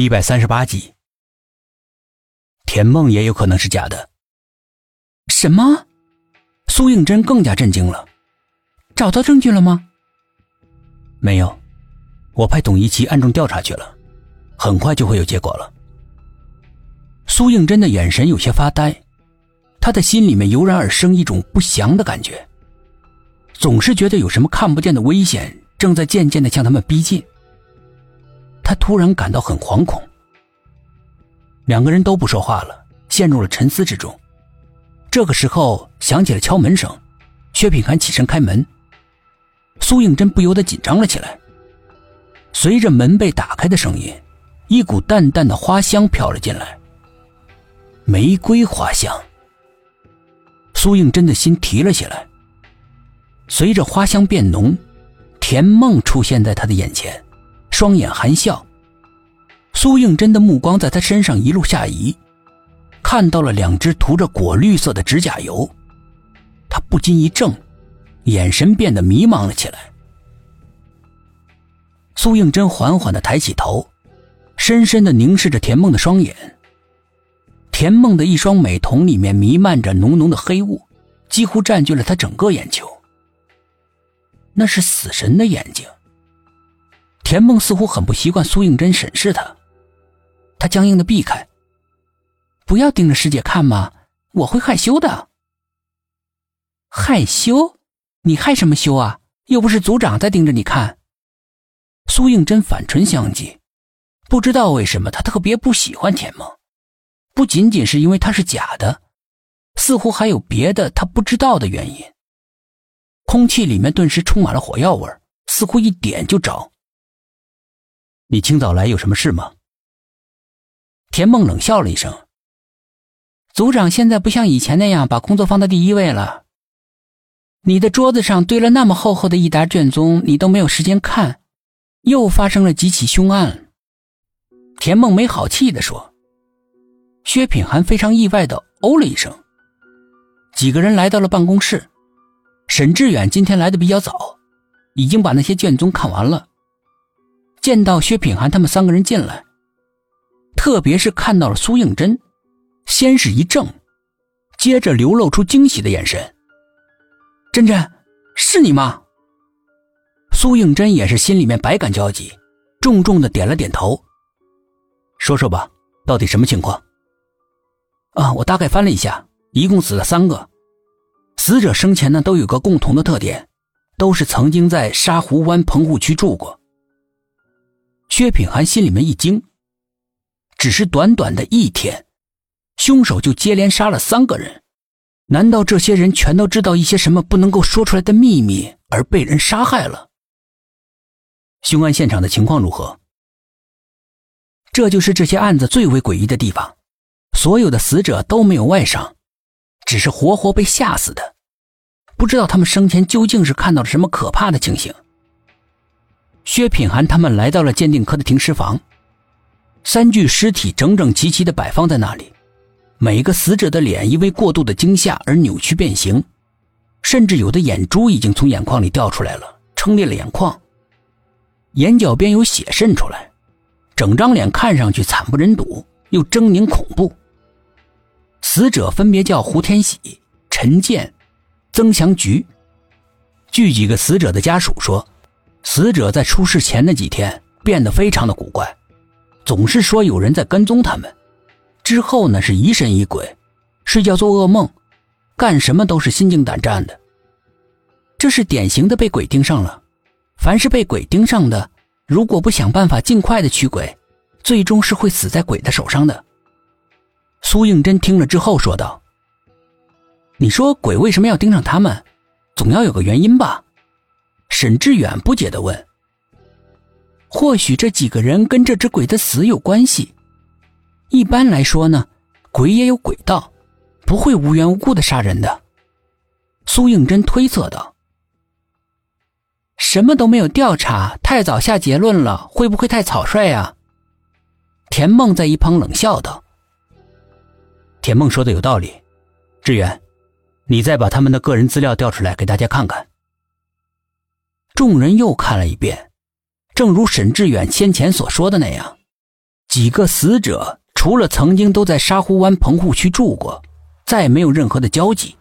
第一百三十八集，田梦也有可能是假的。什么？苏应真更加震惊了。找到证据了吗？没有，我派董一奇暗中调查去了，很快就会有结果了。苏应真的眼神有些发呆，他的心里面油然而生一种不祥的感觉，总是觉得有什么看不见的危险正在渐渐的向他们逼近。突然感到很惶恐，两个人都不说话了，陷入了沉思之中。这个时候响起了敲门声，薛品涵起身开门，苏应真不由得紧张了起来。随着门被打开的声音，一股淡淡的花香飘了进来，玫瑰花香。苏应真的心提了起来。随着花香变浓，田梦出现在他的眼前。双眼含笑，苏应真的目光在他身上一路下移，看到了两只涂着果绿色的指甲油，他不禁一怔，眼神变得迷茫了起来。苏应真缓缓的抬起头，深深的凝视着田梦的双眼。田梦的一双美瞳里面弥漫着浓浓的黑雾，几乎占据了他整个眼球。那是死神的眼睛。田梦似乎很不习惯苏应真审视他，他僵硬的避开。不要盯着师姐看嘛，我会害羞的。害羞？你害什么羞啊？又不是组长在盯着你看。苏应真反唇相讥，不知道为什么他特别不喜欢田梦，不仅仅是因为他是假的，似乎还有别的他不知道的原因。空气里面顿时充满了火药味似乎一点就着。你清早来有什么事吗？田梦冷笑了一声。组长现在不像以前那样把工作放在第一位了。你的桌子上堆了那么厚厚的一沓卷宗，你都没有时间看，又发生了几起凶案。田梦没好气的说。薛品涵非常意外的哦了一声。几个人来到了办公室，沈志远今天来的比较早，已经把那些卷宗看完了。见到薛品涵他们三个人进来，特别是看到了苏应真，先是一怔，接着流露出惊喜的眼神。真真，是你吗？苏应真也是心里面百感交集，重重的点了点头。说说吧，到底什么情况？啊，我大概翻了一下，一共死了三个，死者生前呢都有个共同的特点，都是曾经在沙湖湾棚户区住过。薛品涵心里面一惊，只是短短的一天，凶手就接连杀了三个人，难道这些人全都知道一些什么不能够说出来的秘密而被人杀害了？凶案现场的情况如何？这就是这些案子最为诡异的地方，所有的死者都没有外伤，只是活活被吓死的，不知道他们生前究竟是看到了什么可怕的情形。薛品涵他们来到了鉴定科的停尸房，三具尸体整整齐齐的摆放在那里，每个死者的脸因为过度的惊吓而扭曲变形，甚至有的眼珠已经从眼眶里掉出来了，撑裂了眼眶，眼角边有血渗出来，整张脸看上去惨不忍睹又狰狞恐怖。死者分别叫胡天喜、陈建、曾祥菊。据几个死者的家属说。死者在出事前那几天变得非常的古怪，总是说有人在跟踪他们。之后呢是疑神疑鬼，睡觉做噩梦，干什么都是心惊胆战的。这是典型的被鬼盯上了。凡是被鬼盯上的，如果不想办法尽快的驱鬼，最终是会死在鬼的手上的。苏应真听了之后说道：“你说鬼为什么要盯上他们？总要有个原因吧？”沈志远不解的问：“或许这几个人跟这只鬼的死有关系？一般来说呢，鬼也有鬼道，不会无缘无故的杀人的。”苏应真推测道：“什么都没有调查，太早下结论了，会不会太草率啊？”田梦在一旁冷笑道：“田梦说的有道理，志远，你再把他们的个人资料调出来给大家看看。”众人又看了一遍，正如沈志远先前所说的那样，几个死者除了曾经都在沙湖湾棚户区住过，再没有任何的交集。